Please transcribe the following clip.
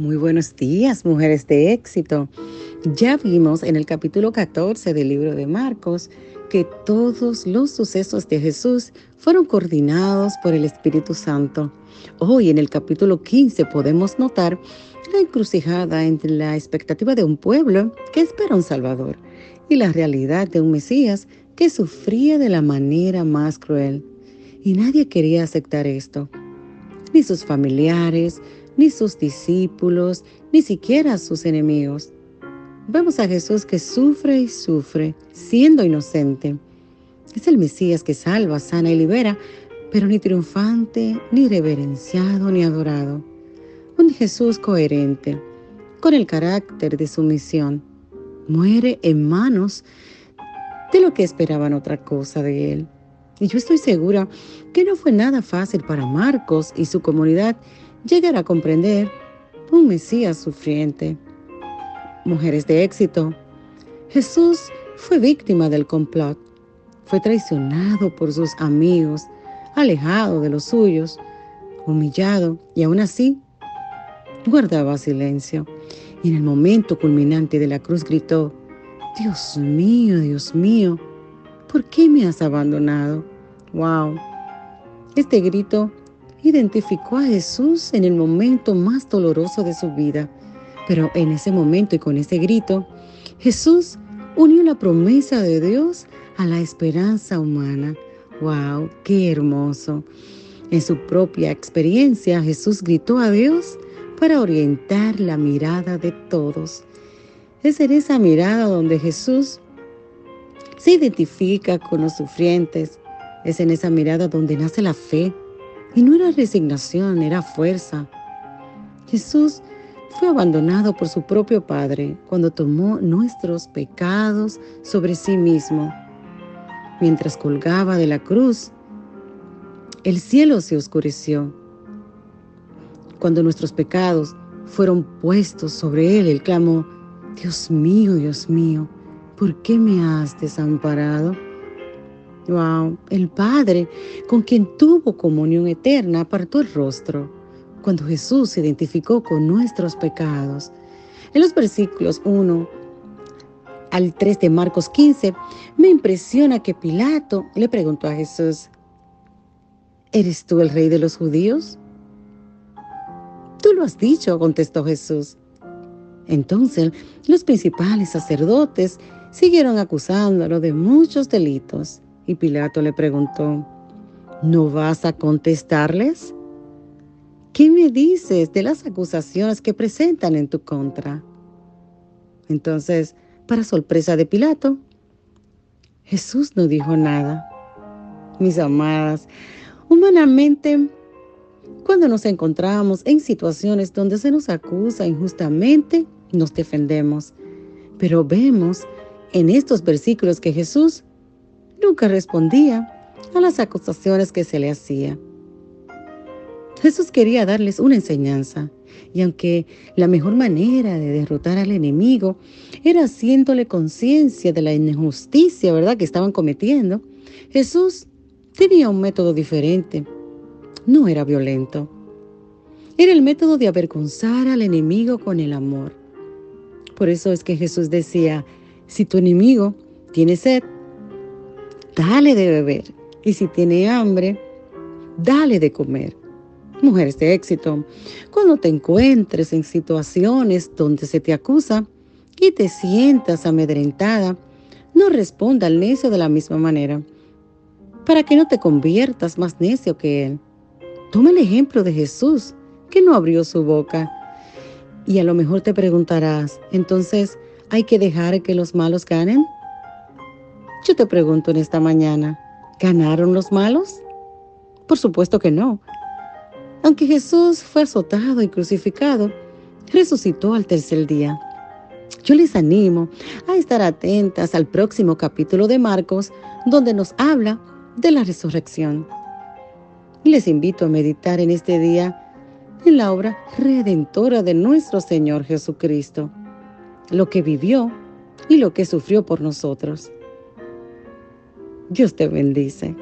Muy buenos días, mujeres de éxito. Ya vimos en el capítulo 14 del libro de Marcos que todos los sucesos de Jesús fueron coordinados por el Espíritu Santo. Hoy en el capítulo 15 podemos notar la encrucijada entre la expectativa de un pueblo que espera un Salvador y la realidad de un Mesías que sufría de la manera más cruel. Y nadie quería aceptar esto, ni sus familiares, ni sus discípulos, ni siquiera sus enemigos. Vemos a Jesús que sufre y sufre, siendo inocente. Es el Mesías que salva, sana y libera, pero ni triunfante, ni reverenciado, ni adorado. Un Jesús coherente, con el carácter de su misión. Muere en manos de lo que esperaban otra cosa de él. Y yo estoy segura que no fue nada fácil para Marcos y su comunidad llegar a comprender un Mesías sufriente. Mujeres de éxito, Jesús fue víctima del complot, fue traicionado por sus amigos, alejado de los suyos, humillado y aún así guardaba silencio. Y en el momento culminante de la cruz gritó, Dios mío, Dios mío, ¿por qué me has abandonado? ¡Wow! Este grito identificó a Jesús en el momento más doloroso de su vida. Pero en ese momento y con ese grito, Jesús unió la promesa de Dios a la esperanza humana. ¡Wow! ¡Qué hermoso! En su propia experiencia, Jesús gritó a Dios para orientar la mirada de todos. Es en esa mirada donde Jesús se identifica con los sufrientes. Es en esa mirada donde nace la fe, y no era resignación, era fuerza. Jesús fue abandonado por su propio Padre cuando tomó nuestros pecados sobre sí mismo. Mientras colgaba de la cruz, el cielo se oscureció. Cuando nuestros pecados fueron puestos sobre él, él clamó, Dios mío, Dios mío, ¿por qué me has desamparado? Wow, el Padre, con quien tuvo comunión eterna, apartó el rostro cuando Jesús se identificó con nuestros pecados. En los versículos 1 al 3 de Marcos 15, me impresiona que Pilato le preguntó a Jesús, ¿eres tú el rey de los judíos? Tú lo has dicho, contestó Jesús. Entonces los principales sacerdotes siguieron acusándolo de muchos delitos. Y Pilato le preguntó, ¿no vas a contestarles? ¿Qué me dices de las acusaciones que presentan en tu contra? Entonces, para sorpresa de Pilato, Jesús no dijo nada. Mis amadas, humanamente, cuando nos encontramos en situaciones donde se nos acusa injustamente, nos defendemos. Pero vemos en estos versículos que Jesús nunca respondía a las acusaciones que se le hacía. Jesús quería darles una enseñanza, y aunque la mejor manera de derrotar al enemigo era haciéndole conciencia de la injusticia, ¿verdad?, que estaban cometiendo, Jesús tenía un método diferente. No era violento. Era el método de avergonzar al enemigo con el amor. Por eso es que Jesús decía, si tu enemigo tiene sed, dale de beber. Y si tiene hambre, dale de comer. Mujeres de éxito, cuando te encuentres en situaciones donde se te acusa y te sientas amedrentada, no responda al necio de la misma manera, para que no te conviertas más necio que él. Toma el ejemplo de Jesús, que no abrió su boca. Y a lo mejor te preguntarás, entonces, ¿hay que dejar que los malos ganen? Yo te pregunto en esta mañana, ¿ganaron los malos? Por supuesto que no. Aunque Jesús fue azotado y crucificado, resucitó al tercer día. Yo les animo a estar atentas al próximo capítulo de Marcos, donde nos habla de la resurrección. Les invito a meditar en este día en la obra redentora de nuestro Señor Jesucristo, lo que vivió y lo que sufrió por nosotros. Dios te bendice.